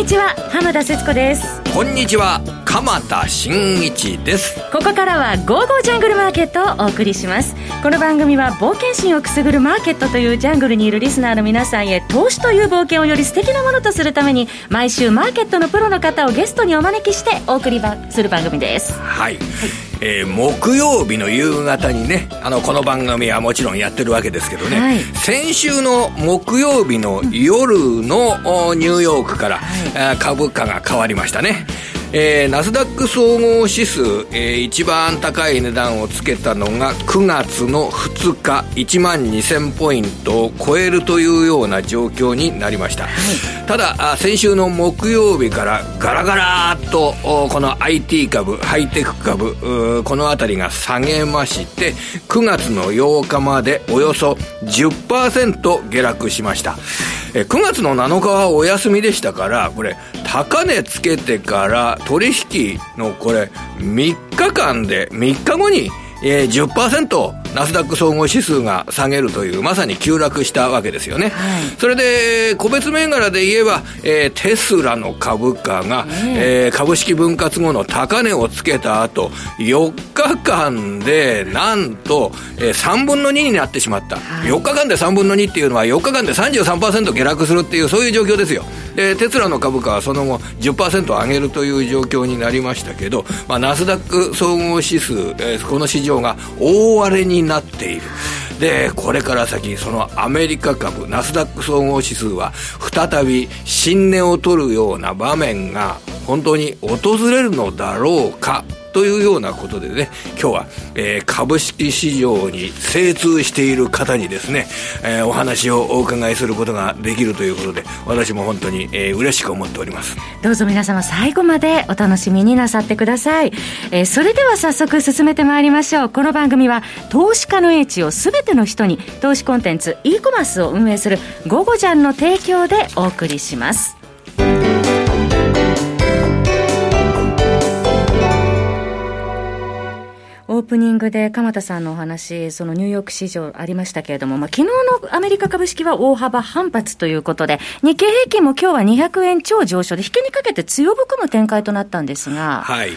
にちは浜田節子です。こんにちは。鎌田新一です。ここからは「ゴーゴージャングルマーケット」をお送りします。この番組は冒険心をくすぐるマーケットというジャングルにいるリスナーの皆さんへ投資という冒険をより素敵なものとするために毎週マーケットのプロの方をゲストにお招きしてお送りする番組です。はい、はい。えー、木曜日の夕方にねあのこの番組はもちろんやってるわけですけどね、はい、先週の木曜日の夜のニューヨークから、はい、株価が変わりましたねえー、ナスダック総合指数、えー、一番高い値段をつけたのが9月の2日1万2000ポイントを超えるというような状況になりました、はい、ただ先週の木曜日からガラガラっとこの IT 株ハイテク株この辺りが下げまして9月の8日までおよそ10%下落しましたえ9月の7日はお休みでしたからこれ高値つけてから取引のこれ3日間で3日後にえー、10%ナスダック総合指数が下げるという、まさに急落したわけですよね。はい、それで、個別銘柄で言えば、えー、テスラの株価が、えー、株式分割後の高値をつけた後、4日間で、なんと、えー、3分の2になってしまった。はい、4日間で3分の2っていうのは、4日間で33%下落するっていう、そういう状況ですよ。で、テスラの株価はその後10%上げるという状況になりましたけど、まあ、ナスダック総合指数、えー、この市場が大荒れにになっている。で、これから先、そのアメリカ株、ナスダック総合指数は、再び新値を取るような場面が、本当に訪れるのだろうかというようなことでね、今日は、えー、株式市場に精通している方にですね、えー、お話をお伺いすることができるということで、私も本当に、えー、嬉しく思っております。どうぞ皆様最後までお楽しみになさってください。えー、それでは早速進めてまいりましょう。この番組は、投資家の英知をすべての人に、投資コンテンツ、e コマースを運営する、ゴゴジャンの提供でお送りします。オープニングで鎌田さんのお話、そのニューヨーク市場ありましたけれども、まあ、昨日のアメリカ株式は大幅反発ということで、日経平均も今日は200円超上昇で、引けにかけて強含む展開となったんですが。はい。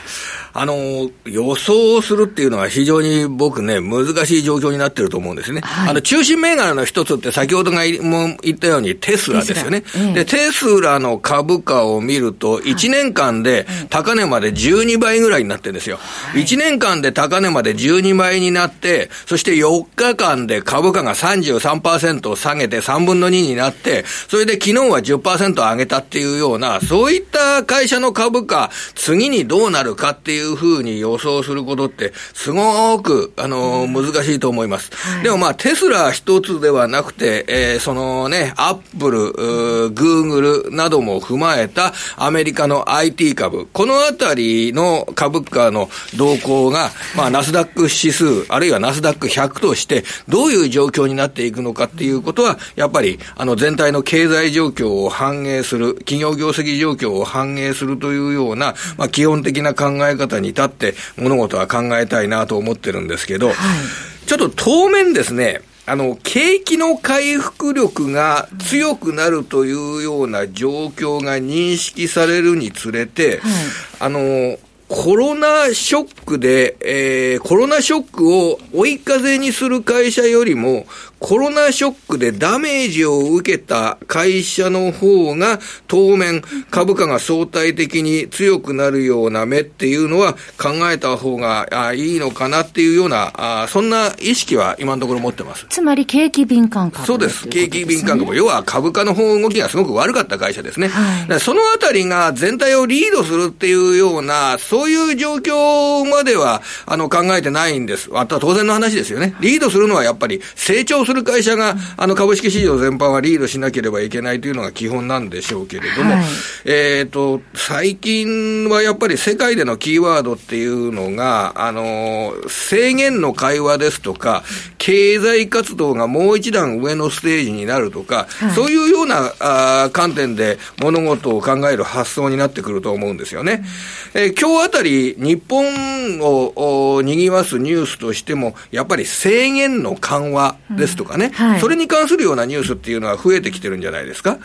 あの、予想するっていうのは非常に僕ね、難しい状況になってると思うんですね。はい、あの、中心銘柄の一つって先ほどがも言ったようにテスラですよね。ええ、で、テスラの株価を見ると、1年間で高値まで12倍ぐらいになってるんですよ。はい、1年間で高値まで12倍になって、そして4日間で株価が33%下げて3分の2になって、それで昨日は10%上げたっていうような、そういった会社の株価、次にどうなるかっていうふうに予想することって、すごく、あの、難しいと思います。はい、でもまあ、テスラ一つではなくて、えー、そのね、アップル、グーグルなども踏まえたアメリカの IT 株、このあたりの株価の動向が、まあ、ナスダック指数、あるいはナスダック100として、どういう状況になっていくのかっていうことは、やっぱり、あの、全体の経済状況を反映する、企業業績状況を反映するというような、まあ、基本的な考え方に立って、物事は考えたいなと思ってるんですけど、はい、ちょっと当面ですね、あの、景気の回復力が強くなるというような状況が認識されるにつれて、はい、あの、コロナショックで、えー、コロナショックを追い風にする会社よりも、コロナショックでダメージを受けた会社の方が、当面株価が相対的に強くなるような目っていうのは考えた方があいいのかなっていうようなあ、そんな意識は今のところ持ってます。つまり景気敏感株、そうです。景気敏感株。要は株価の方動きがすごく悪かった会社ですね。はい、そのあたりが全体をリードするっていうような、そういう状況までは、あの、考えてないんです。あとは当然の話ですよね。リードするのはやっぱり成長するする会社が、あの、株式市場全般はリードしなければいけないというのが基本なんでしょうけれども、はい、えっ、と、最近はやっぱり世界でのキーワードっていうのが、あの、制限の会話ですとか、経済活動がもう一段上のステージになるとか、はい、そういうようなあ観点で物事を考える発想になってくると思うんですよね。えー、今日あたり、日本を賑わすニュースとしても、やっぱり制限の緩和ですととかね、はい、それに関するようなニュースっていうのは増えてきてるんじゃないですか。うん、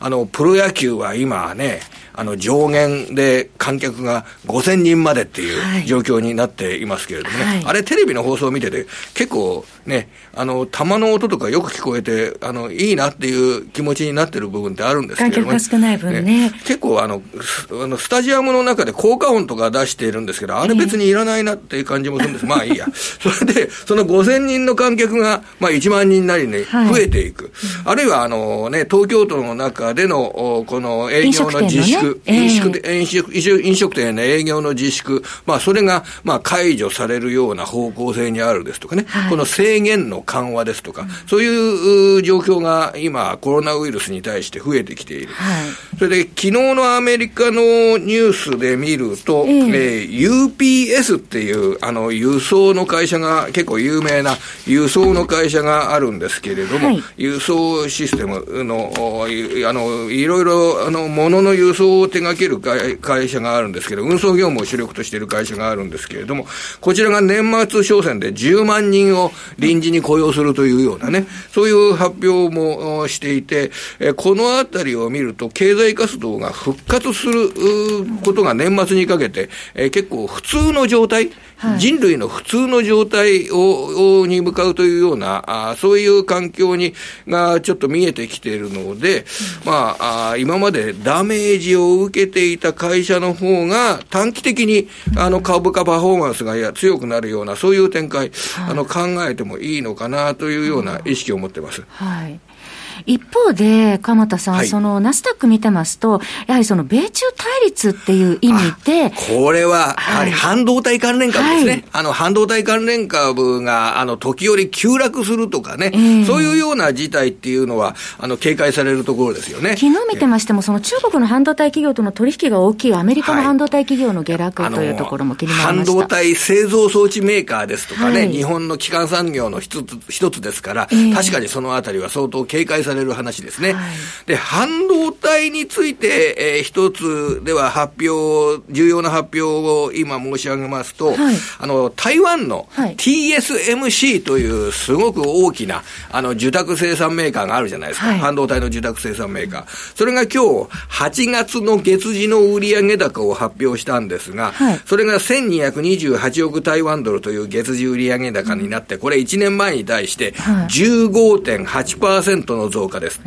あの、プロ野球は今ね、あの上限で観客が5000人までっていう状況になっていますけれどもね、はい、あれテレビの放送を見てて結構ね、あの、弾の音とかよく聞こえて、あの、いいなっていう気持ちになってる部分ってあるんですけど、ね、観客が少ない分ね。ね。結構あの、あの、スタジアムの中で効果音とか出しているんですけど、あれ別にいらないなっていう感じもするんです。まあいいや。それで、その5000人の観客が、まあ1万人なりに増えていく。はい、あるいはあのね、東京都の中での、この営業の自粛、飲食,、ねえー、飲食飲食店の営業の自粛、まあそれが、まあ解除されるような方向性にあるですとかね、はい、この制限の緩和ですとか、そういう状況が今、コロナウイルスに対して増えてきている。はい、それで、昨日のアメリカのニュースで見ると、えー、えー、UPS っていう、あの、輸送の会社が、結構有名な輸送の会社があるんですけれども、はい、輸送システムの、あの、いろいろ、あの、物の輸送を手掛ける会社があるんですけど、運送業務を主力としている会社があるんですけれども、こちらが年末商戦で10万人を臨時に雇用するというようなね、そういう発表もしていて、このあたりを見ると、経済活動が復活することが年末にかけて、結構普通の状態、人類の普通の状態をに向かうというような、あそういう環境にがちょっと見えてきているので、うん、まああ、今までダメージを受けていた会社の方が短期的にあの株価パフォーマンスが強くなるような、そういう展開、はい、あの考えてもいいのかなというような意識を持ってます。はい一方で、鎌田さん、はい、そのナスダック見てますと、やはりその米中対立っていう意味で、これは、やはり半導体関連株ですね。はい、あの、半導体関連株が、あの、時折急落するとかね、えー、そういうような事態っていうのは、あの、警戒されるところですよね。昨日見てましても、その中国の半導体企業との取引が大きいアメリカの半導体企業の下落というところも気になりました、半導体製造装置メーカーですとかね、日本の基幹産業の一つ一つですから、えー、確かにそのあたりは相当警戒される話ですね。はい、で、半導体について、えー、一つでは発表、重要な発表を今申し上げますと、はい、あの、台湾の TSMC というすごく大きな、あの、受託生産メーカーがあるじゃないですか。はい、半導体の受託生産メーカー。それが今日、8月の月次の売上高を発表したんですが、それが1228億台湾ドルという月次売上高になって、これ1年前に対して15.8%の増加です。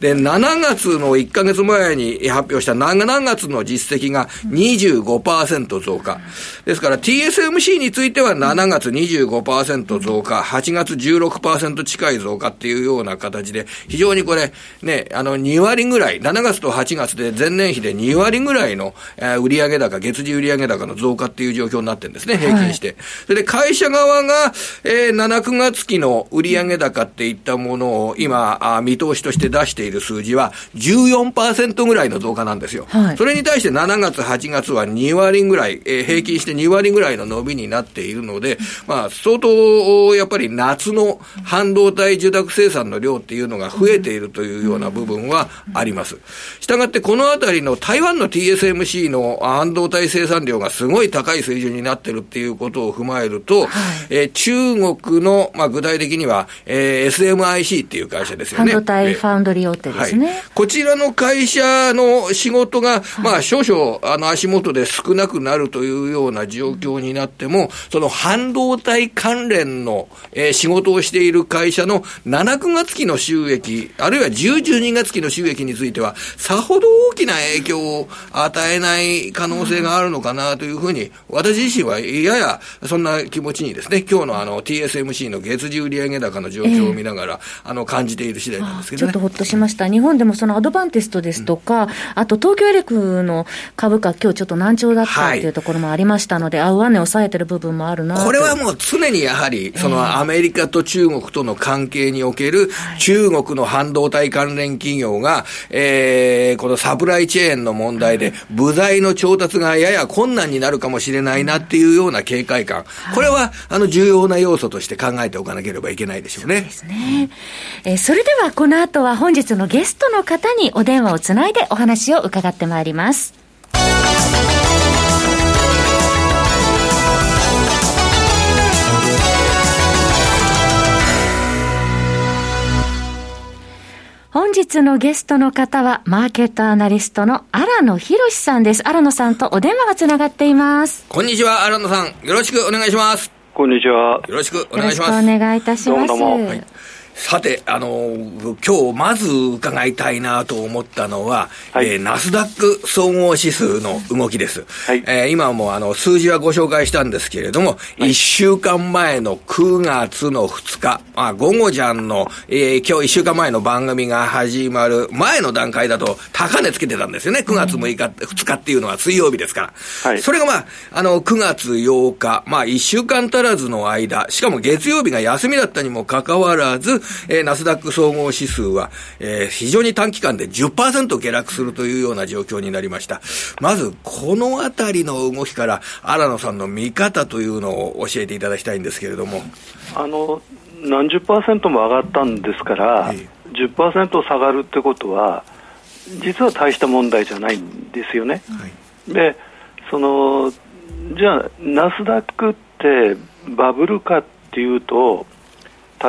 で、7月の1か月前に発表した7月の実績が25%増加。ですから TSMC については7月25%増加、8月16%近い増加っていうような形で、非常にこれ、ね、あの、2割ぐらい、7月と8月で前年比で2割ぐらいの、えー、売上高、月次売上高の増加っていう状況になってるんですね、平均して。はい、それで会社側が、えー、7、9月期の売上高っていったものを今、あ見通しとして出している数字は14%ぐらいの増加なんですよ。はい、それに対して7月、8月は2割ぐらい、えー、平均して2割ぐらいの伸びになっているので、まあ、相当、やっぱり夏の半導体受託生産の量っていうのが増えているというような部分はあります。したがってこのあたりの台湾の TSMC の半導体生産量がすごい高い水準になってるっていうことを踏まえると、はい、えー、中国の、まあ、具体的には、えー、SMIC っていう会社ですよね。体ファウンドリー大手ですね、はい、こちらの会社の仕事が、まあ、少々、あの、足元で少なくなるというような状況になっても、その半導体関連の、えー、仕事をしている会社の7、9月期の収益、あるいは10、12月期の収益については、さほど大きな影響を与えない可能性があるのかなというふうに、私自身はややそんな気持ちにですね、今日のあの TSMC の月次売上高の状況を見ながら、えー、あの感じている次第なんですけどね。ちょっとほっとしました。日本でもそのアドバンテストですとか、うん、あと東京エレクの株価、今日ちょっと難聴だったっていうところもありましたので、はい、あ、上値抑えてる部分もあるなこれはもう常にやはり、そのアメリカと中国との関係における、中国の半導体関連企業が、えー、このサプライチェーンの問題で、部材の調達がやや困難になるかもしれないなっていうような警戒感、これはあの重要な要素として考えておかなければいけないでしょうね。そうですね。えー、それではこの後は本日のゲストの方にお電話をつないでお話を伺ってまいります。本日日のゲストの方は、マーケットアナリストの荒野博さんです。荒野さんとお電話がつながっています。こんにちは、荒野さん。よろしくお願いします。こんにちは。よろしくお願いします。よろしくお願いいたします。どうもどうも。はいさて、あの、今日まず伺いたいなと思ったのは、はい、えー、ナスダック総合指数の動きです。はい、えー、今もあの、数字はご紹介したんですけれども、はい、1週間前の9月の2日、まあ、午後じゃんの、えー、今日1週間前の番組が始まる前の段階だと、高値つけてたんですよね。9月6日、2日っていうのは水曜日ですから。はい、それがまあ、あの、9月8日、まあ、1週間足らずの間、しかも月曜日が休みだったにもかかわらず、えー、ナスダック総合指数は、えー、非常に短期間で10%下落するというような状況になりました。まず、このあたりの動きから、荒野さんの見方というのを教えていただきたいんですけれども。あの、何十パーセントも上がったんですから、ええ、10%下がるってことは、実は大した問題じゃないんですよね。はい、で、その、じゃあ、ナスダックってバブルかっていうと、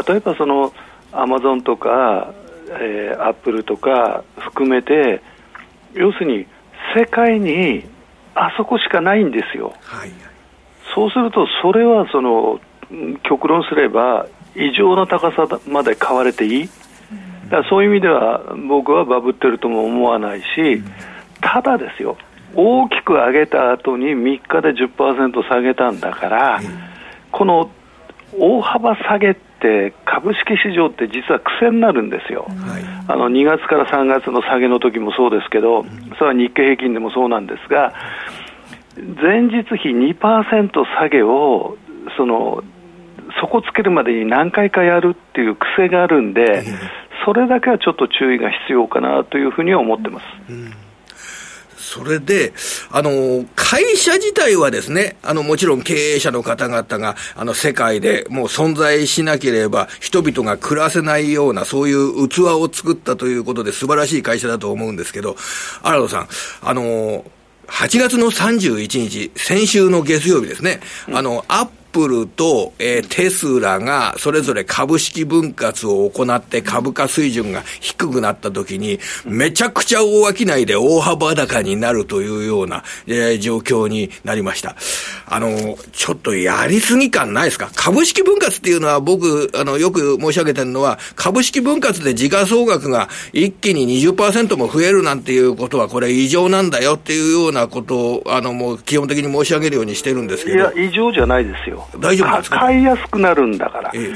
例えばそのアマゾンとか、えー、アップルとか含めて要するに世界にあそこしかないんですよ、はい、そうするとそれはその極論すれば異常な高さまで買われていい、だからそういう意味では僕はバブってるとも思わないし、ただですよ。大きく上げた後に3日で10%下げたんだから、この大幅下げって株式市場って実は癖になるんですよ、はい、あの2月から3月の下げの時もそうですけど、それは日経平均でもそうなんですが、前日比2%下げをその底つけるまでに何回かやるっていう癖があるんで、それだけはちょっと注意が必要かなというふうには思ってます。うんそれで、あの、会社自体はですね、あの、もちろん経営者の方々が、あの、世界でもう存在しなければ、人々が暮らせないような、そういう器を作ったということで素晴らしい会社だと思うんですけど、荒野さん、あの、8月の31日、先週の月曜日ですね、あの、アップルと、えー、テスラがそれぞれ株式分割を行って株価水準が低くなった時に、めちゃくちゃ大商いで大幅高になるというような、えー、状況になりました。あの、ちょっとやりすぎ感ないですか？株式分割っていうのは僕、あの、よく申し上げてるのは、株式分割で時価総額が一気に20%も増えるなんていうことは、これ異常なんだよっていうようなことを、あの、もう基本的に申し上げるようにしてるんですけど。いや、異常じゃないですよ。大丈夫ですか買いやすくなるんだから、ええ、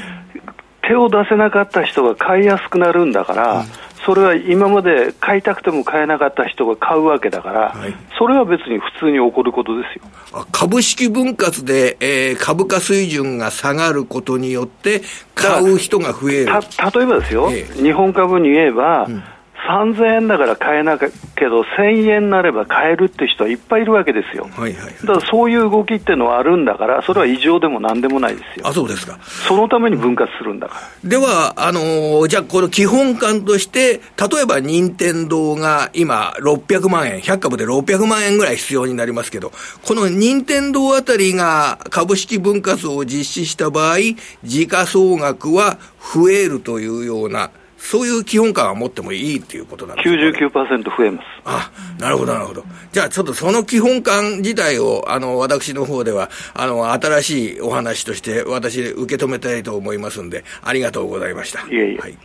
手を出せなかった人が買いやすくなるんだから、うん、それは今まで買いたくても買えなかった人が買うわけだから、はい、それは別に普通に起こることですよ。株式分割で、えー、株価水準が下がることによって、買う人が増える。例えばですよ、え、日本株に言えば、うん3000円だから買えなけど、1000円になれば買えるって人はいっぱいいるわけですよ、はいはい、だからそういう動きっていうのはあるんだから、それは異常でもなんでもないですよ、あそうですかそのために分割するんだから。では、あのー、じゃあ、この基本感として、例えば任天堂が今、600万円、100株で600万円ぐらい必要になりますけど、この任天堂あたりが株式分割を実施した場合、時価総額は増えるというような。そういう基本感は持ってもいいっていうことなんですか、ね、99%増えます。あ、なるほど、なるほど。じゃあ、ちょっとその基本感自体を、あの、私の方では、あの、新しいお話として、私、受け止めたいと思いますんで、ありがとうございました。いえいえ。はい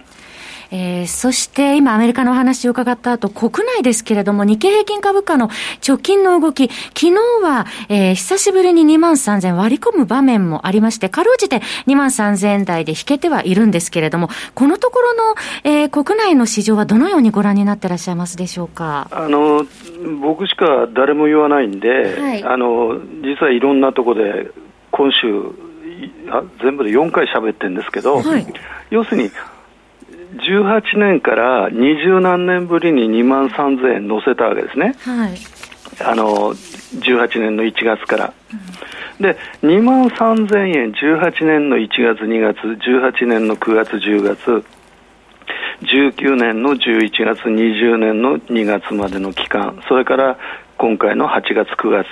えー、そして今アメリカのお話を伺った後、国内ですけれども、日経平均株価の直近の動き、昨日は、えー、久しぶりに2万3000割り込む場面もありまして、かろうじて2万3000円台で引けてはいるんですけれども、このところの、えー、国内の市場はどのようにご覧になってらっしゃいますでしょうか？あの、僕しか誰も言わないんで、はい、あの、実はいろんなところで、今週、全部で4回喋ってるんですけど、はい、要するに、18年から二十何年ぶりに2万3000円乗せたわけですね、はい、あの18年の1月から。うん、で2万3000円、18年の1月、2月、18年の9月、10月、19年の11月、20年の2月までの期間、それから今回の8月、9月。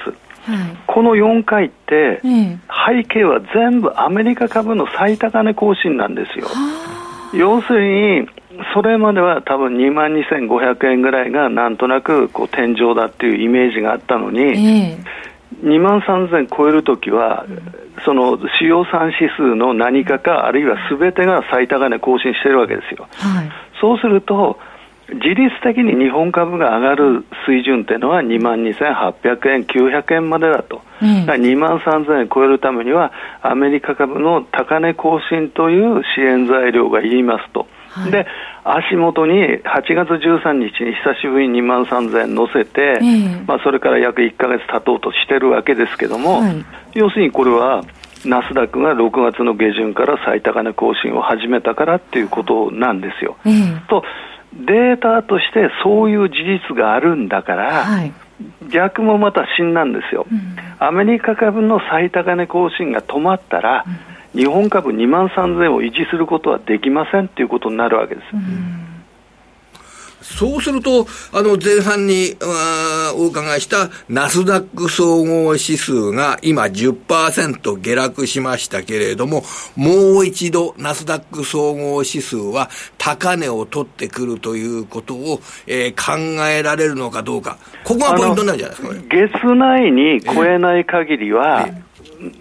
はい、この4回って、背景は全部アメリカ株の最高値更新なんですよ。は要するに、それまでは多分2万2500円ぐらいがなんとなくこう天井だっていうイメージがあったのに、えー、2万3000超えるときは、その主要産指数の何かか、あるいはすべてが最高値更新してるわけですよ。はい、そうすると、自律的に日本株が上がる水準っていうのは2万2800円、900円までだと、うん、2万3000円超えるためには、アメリカ株の高値更新という支援材料がいりますと。はい、で足元に8月13日に久しぶりに2万3000円乗せて、まあ、それから約1か月経とうとしてるわけですけども、はい、要するにこれは、ナスダックが6月の下旬から最高値更新を始めたからっていうことなんですよ。とデータとしてそういう事実があるんだから、はい、逆もまた真なんですよ、うん、アメリカ株の最高値更新が止まったら、うん、日本株2万3000円を維持することはできませんということになるわけです。うんそうすると、あの、前半にお伺いしたナスダック総合指数が今10%下落しましたけれども、もう一度ナスダック総合指数は高値を取ってくるということを、えー、考えられるのかどうか。ここがポイントなんじゃないですか、月内に超えない限りは、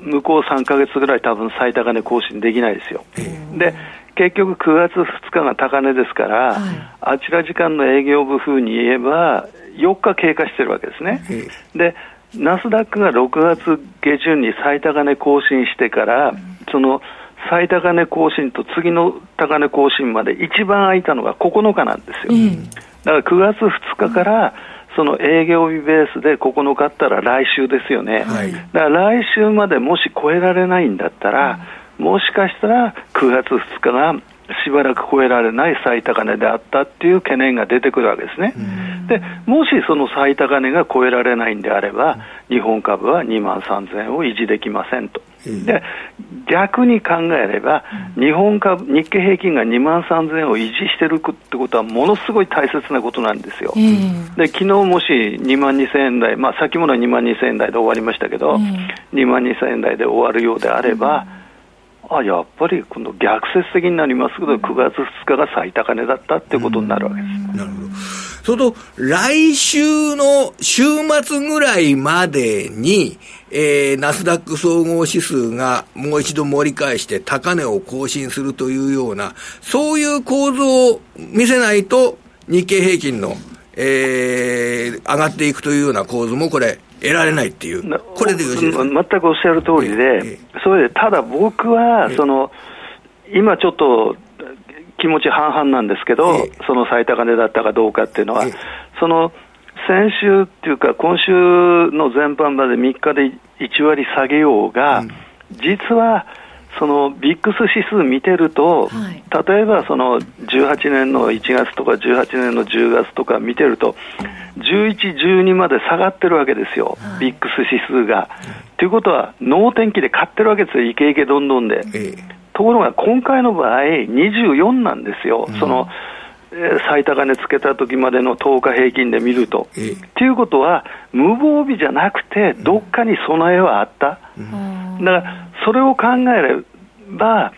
向こう3か月ぐらい多分最高値更新できないですよ。で結局9月2日が高値ですから、はい、あちら時間の営業部風に言えば、4日経過してるわけですね。でナスダックが6月下旬に最高値更新してから、うん、その最高値更新と次の高値更新まで一番空いたのが9日なんですよ。うん、だから9月2日から、その営業日ベースで9日あったら来週ですよね、はい、だから来週までもし超えられないんだったら、もしかしたら9月2日がしばらく超えられない最高値であったっていう懸念が出てくるわけですね。でもしその最高値が超えられないんであれば、日本株は2万3000円を維持できませんと。で逆に考えれば、日本株、日経平均が2万3000円を維持してるってことは、ものすごい大切なことなんですよ。で昨日もし2万2000円台、まあ、先物は2万2000円台で終わりましたけど、2万2000円台で終わるようであれば、あやっぱり今度逆説的になりますけど、9月2日が最高値だったってことになるわけです。なるほど。それと、来週の週末ぐらいまでに、えー、ナスダック総合指数がもう一度盛り返して高値を更新するというような、そういう構造を見せないと、日経平均の、えー、上がっていくというような構図もこれ、得られないっていう、これでよろし。いですか全くおっしゃる通りで、それでただ僕はその、今ちょっと気持ち半々なんですけど、その最高値だったかどうかっていうのは、その先週っていうか、今週の前半まで3日で1割下げようが、実はそのビックス指数見てると、はい、例えばその18年の1月とか18年の10月とか見てると、11、12まで下がってるわけですよ、はい、ビックス指数が。ということは、能天気で買ってるわけですよ、イケイケどんどんで。えところが今回の場合、24なんですよ、うん、その最高値つけた時までの10日平均で見ると。と、ええいうことは、無防備じゃなくて、どっかに備えはあった。うん、だからそれを考えれば、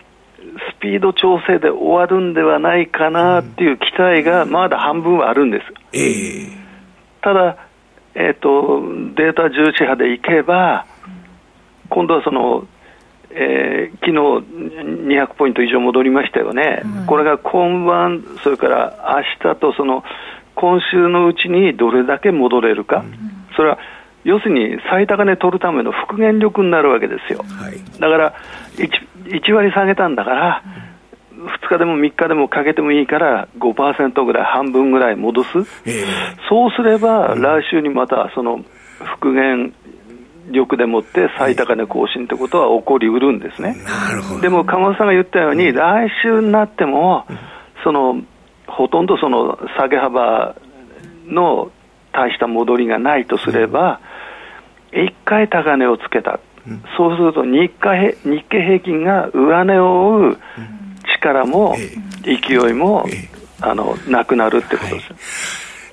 スピード調整で終わるんではないかなっていう期待がまだ半分はあるんです。えー、ただ、えーと、データ重視派でいけば、今度はその、えー、昨日200ポイント以上戻りましたよね、うん、これが今晩、それから明日とその今週のうちにどれだけ戻れるか、うん、それは要するに最高値取るための復元力になるわけですよ、はい、だから 1, 1割下げたんだから、2日でも3日でもかけてもいいから5%ぐらい、半分ぐらい戻す、えー、そうすれば、来週にまたその復元力でもって最高値更新ってことは起こりうるんですね。でも、鎌田さんが言ったように、来週になっても、そのほとんどその下げ幅の大した戻りがないとすれば、1回高値をつけた、うん、そうすると日経日経平均が上値を追う力も、勢いも、あのなくなるってことです、は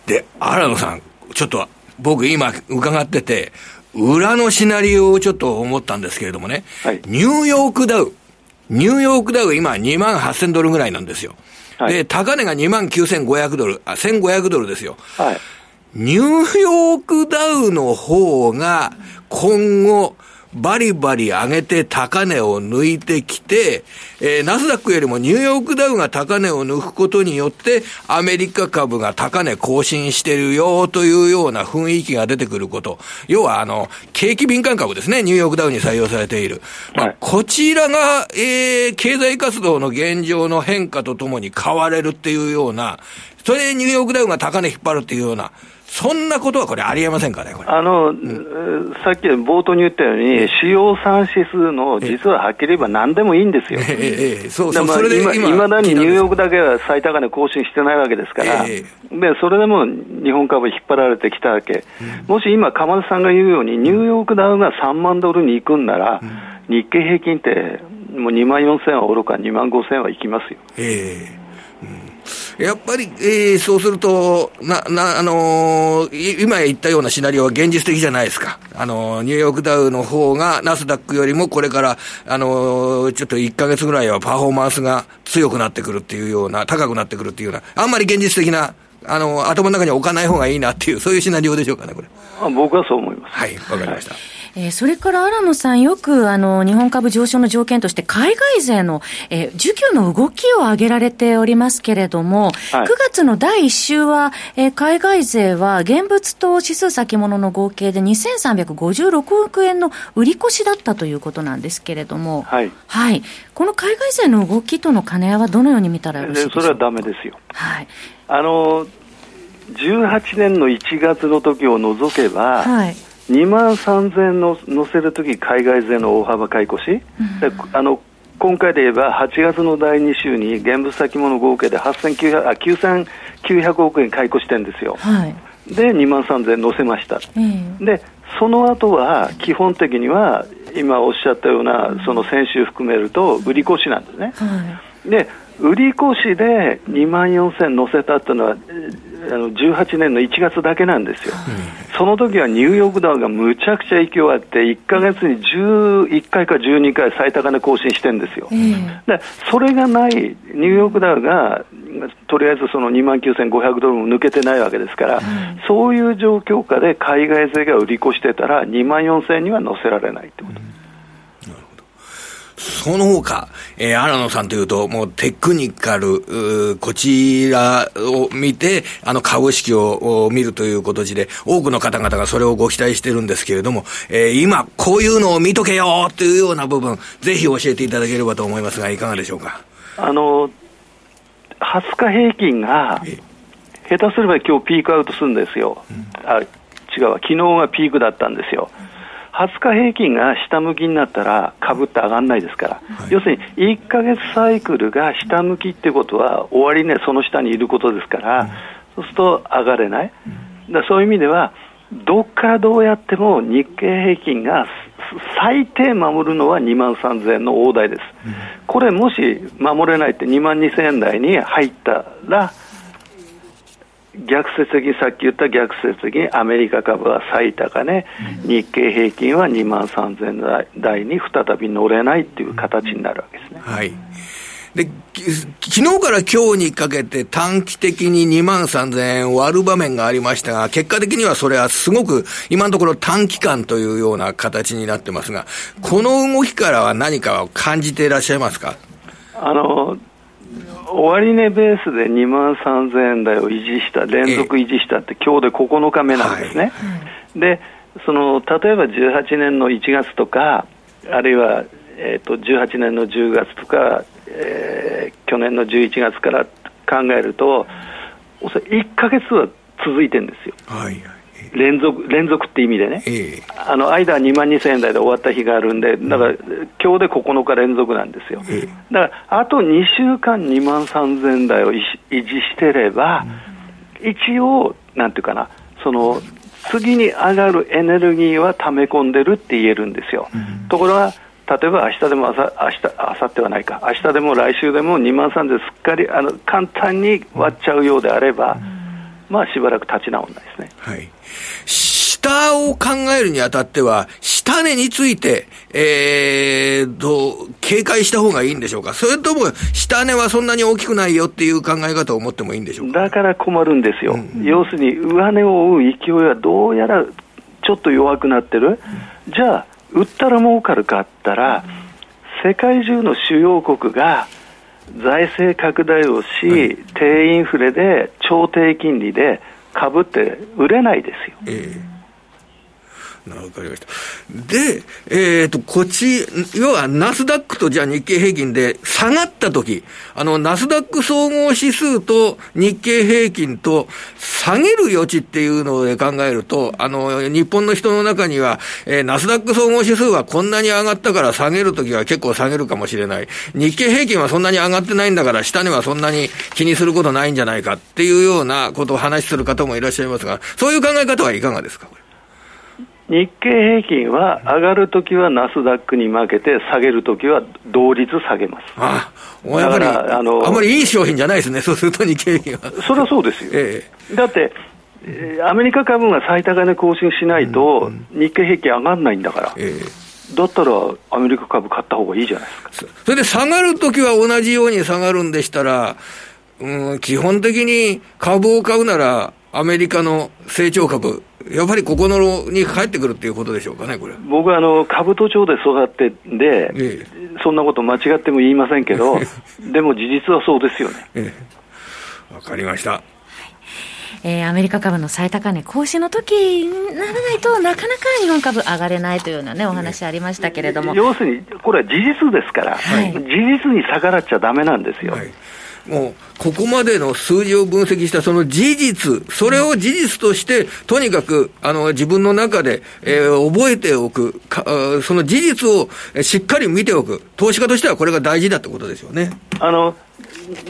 い、で新野さん、ちょっと僕、今伺ってて、裏のシナリオをちょっと思ったんですけれどもね、はい、ニューヨークダウ、ニューヨークダウ今2万8000ドルぐらいなんですよ。はい、で、高値が2万9500ドル、あ、1500ドルですよ。はい。ニューヨークダウの方が今後、バリバリ上げて高値を抜いてきて、えー、ナスダックよりもニューヨークダウが高値を抜くことによって、アメリカ株が高値更新してるよというような雰囲気が出てくること。要は、あの、景気敏感株ですね。ニューヨークダウに採用されている。まあ、こちらが、えー、経済活動の現状の変化とともに変われるっていうような、それでニューヨークダウが高値引っ張るっていうような、そんなことはこれ、ありえませんかね、これ。あの、うん、さっき冒頭に言ったように、主要産指数の、実ははっきり言えば何でもいいんですよ。ええそうそうそれで今、いまだにニューヨークだけは最高値更新してないわけですから、でそれでも日本株引っ張られてきたわけ、もし今、鎌田さんが言うように、ニューヨークダウが3万ドルに行くんなら、日経平均って、もう2万4000はおろか、2万5000はいきますよ。ええやっぱり、えー、そうすると、な、な、あのー、今言ったようなシナリオは現実的じゃないですか。あのー、ニューヨークダウの方が、ナスダックよりもこれから、あのー、ちょっと1ヶ月ぐらいはパフォーマンスが強くなってくるっていうような、高くなってくるっていうような、あんまり現実的な、あの、頭の中に置かない方がいいなっていう、そういうシナリオでしょうかね、これ。あ僕はそう思います。はい、わかりました。はいえー、それから新野さん、よくあの日本株上昇の条件として、海外勢の、えー、需給の動きを挙げられておりますけれども、はい、9月の第1週は、えー、海外勢は現物と指数先物の合計で2356億円の売り越しだったということなんですけれども、はい、はい、この海外勢の動きとの兼ね合いはどのように見たらよろしいでしょうか？それはダメですよ。はい、あの18年の1月の時を除けば、はい2万3000円の乗せるとき、海外勢の大幅買い越し、うん、あの今回で言えば8月の第2週に現物先物合計で8900あ9900億円買い越してるんですよ、はい、で2万3000円乗せました、うん、でその後は基本的には今おっしゃったようなその先週含めると売り越しなんですね、はい、で売り越しで2万4000乗せたっていうのはあの18年の1月だけなんですよ、うん、その時はニューヨークダウがむちゃくちゃ勢いあって、1か月に11回か12回最高値更新してるんですよ、うん、でそれがない、ニューヨークダウがとりあえずその2万9500ドルも抜けてないわけですから、うん、そういう状況下で海外勢が売り越してたら、2万4000円には乗せられないってこと。その他、えー、荒野さんというと、もうテクニカル、こちらを見て、あの株式を見るということで、多くの方々がそれをご期待してるんですけれども、えー、今、こういうのを見とけよというような部分、ぜひ教えていただければと思いますが、いかがでしょうか？あの、20日平均が、下手すれば今日ピークアウトするんですよ。うん、あ違うわ、昨日がピークだったんですよ。20日平均が下向きになったら株って上がらないですから、はい、要するに1か月サイクルが下向きってことは終わりねその下にいることですから、うん、そうすると上がれない、うん、だそういう意味ではどっからどうやっても日経平均が最低守るのは2万3000円の大台です、うん、これもし守れないって2万2000円台に入ったら逆説的にさっき言った逆説的にアメリカ株は最高値、日経平均は2万3000台に再び乗れないっていう形になるわけですね。はい。で、昨日から今日にかけて短期的に2万3000円割る場面がありましたが、結果的にはそれはすごく今のところ短期間というような形になってますが、この動きからは何かを感じていらっしゃいますか？あの、終値ベースで2万3000円台を維持した、連続維持したって、今日で9日目なんですね。はい、でその例えば18年の1月とか、あるいは、えーと、18年の10月とか、えー、去年の11月から考えると、1か月は続いてるんですよ。はい連続連続って意味でね、えー、あの間は2万2000円台で終わった日があるんで、だから、今日で9日連続なんですよ、えー、だからあと2週間2万3000円台を維持してれば、うん、一応、なんていうかな、その次に上がるエネルギーは溜め込んでるって言えるんですよ。うん、ところが例えば明日でも明日明日明後日はないか、明日でも来週でも2万3000すっかりあの簡単に割っちゃうようであれば、うん、まあしばらく立ち直らないですね。はい下下を考えるにあたっては、下値について、えー、と、警戒した方がいいんでしょうか？それとも、下値はそんなに大きくないよっていう考え方を持ってもいいんでしょうか？だから困るんですよ。うんうん、要するに、上値を追う勢いはどうやらちょっと弱くなってる。うん、じゃあ、売ったら儲かるかったら、世界中の主要国が、財政拡大をし、はい、低インフレで超低金利で株って売れないですよ。えーわかりました。で、えっ、ー、と、こっち、要はナスダックとじゃあ日経平均で下がったとき、あの、ナスダック総合指数と日経平均と下げる余地っていうので考えると、あの、日本の人の中には、えー、ナスダック総合指数はこんなに上がったから下げるときは結構下げるかもしれない。日経平均はそんなに上がってないんだから、下にはそんなに気にすることないんじゃないかっていうようなことを話する方もいらっしゃいますが、そういう考え方はいかがですか？日経平均は上がるときはナスダックに負けて、下げるときは同率下げます。ああ、やっぱりあのあまりいい商品じゃないですね、そうすると日経平均は。それはそうですよ。ええ、だって、アメリカ株が最高値更新しないと、日経平均上がらないんだから。ええだったらアメリカ株買った方がいいじゃないですか。それで下がるときは同じように下がるんでしたら、うん、基本的に株を買うなら、アメリカの成長株、やっぱりここのに帰ってくるっていうことでしょうかね、これ。僕はあの兜町で育ってで、ええ、そんなこと間違っても言いませんけど、でも事実はそうですよね。わ、え。え、かりました。えー、アメリカ株の最高値更新の時にならないとなかなか日本株上がれないというようなねお話ありましたけれども。要するにこれは事実ですから、はい、事実に逆らっちゃだめなんですよ、はいもう、ここまでの数字を分析したその事実、それを事実として、とにかく、あの、自分の中で、えー、覚えておくか、その事実をしっかり見ておく。投資家としてはこれが大事だってことですよね。あの、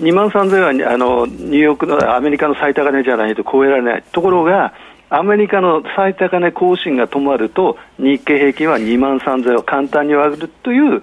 2万3000は、あの、ニューヨークの、アメリカの最高値じゃないと超えられない。ところが、アメリカの最高値更新が止まると、日経平均は2万3000を簡単に上げるという、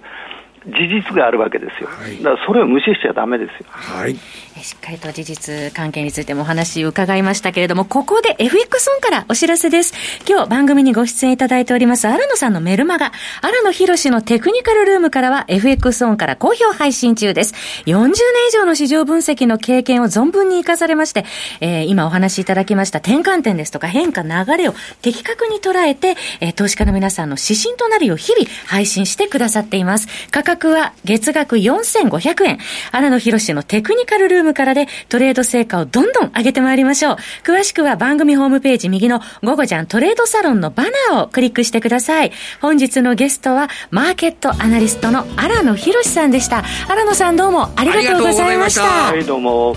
事実があるわけですよ、はい、だからそれを無視しちゃだめですよ。はいしっかりと事実関係についてもお話を伺いましたけれども、ここで FX オンからお知らせです。今日番組にご出演いただいております、荒野さんのメルマガ、荒野博のテクニカルルームからは FX オンから好評配信中です。40年以上の市場分析の経験を存分に活かされまして、えー、今お話しいただきました転換点ですとか変化流れを的確に捉えて、えー、投資家の皆さんの指針となるよう日々配信してくださっています。価格は月額4500円。荒野博のテクニカルルームムからでトレード成果をどんどん上げてまいりましょう。詳しくは番組ホームページ右の午後じゃんトレードサロンのバナーをクリックしてください。本日のゲストはマーケットアナリストの荒野博さんでした。荒野さんどうもありがとうございました。はい、どうも。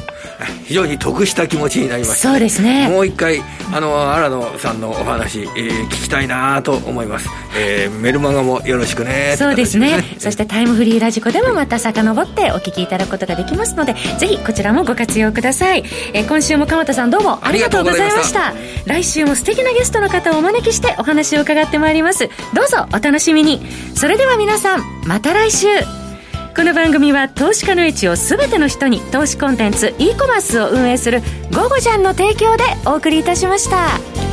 非常に得した気持ちになりました、ね、そうですね。もう一回、あの、荒野さんのお話、えー、聞きたいなと思います。えー、メルマガもよろしくね。そうですね。そしてタイムフリーラジコでもまた遡ってお聞きいただくことができますので、ぜひこちらもご活用ください、えー、今週も鎌田さんどうもありがとうございました。来週も素敵なゲストの方をお招きしてお話を伺ってまいります。どうぞお楽しみに。それでは皆さんまた来週。この番組は投資家の位置を全ての人に投資コンテンツ e コマースを運営する「ゴゴジャン」の提供でお送りいたしました。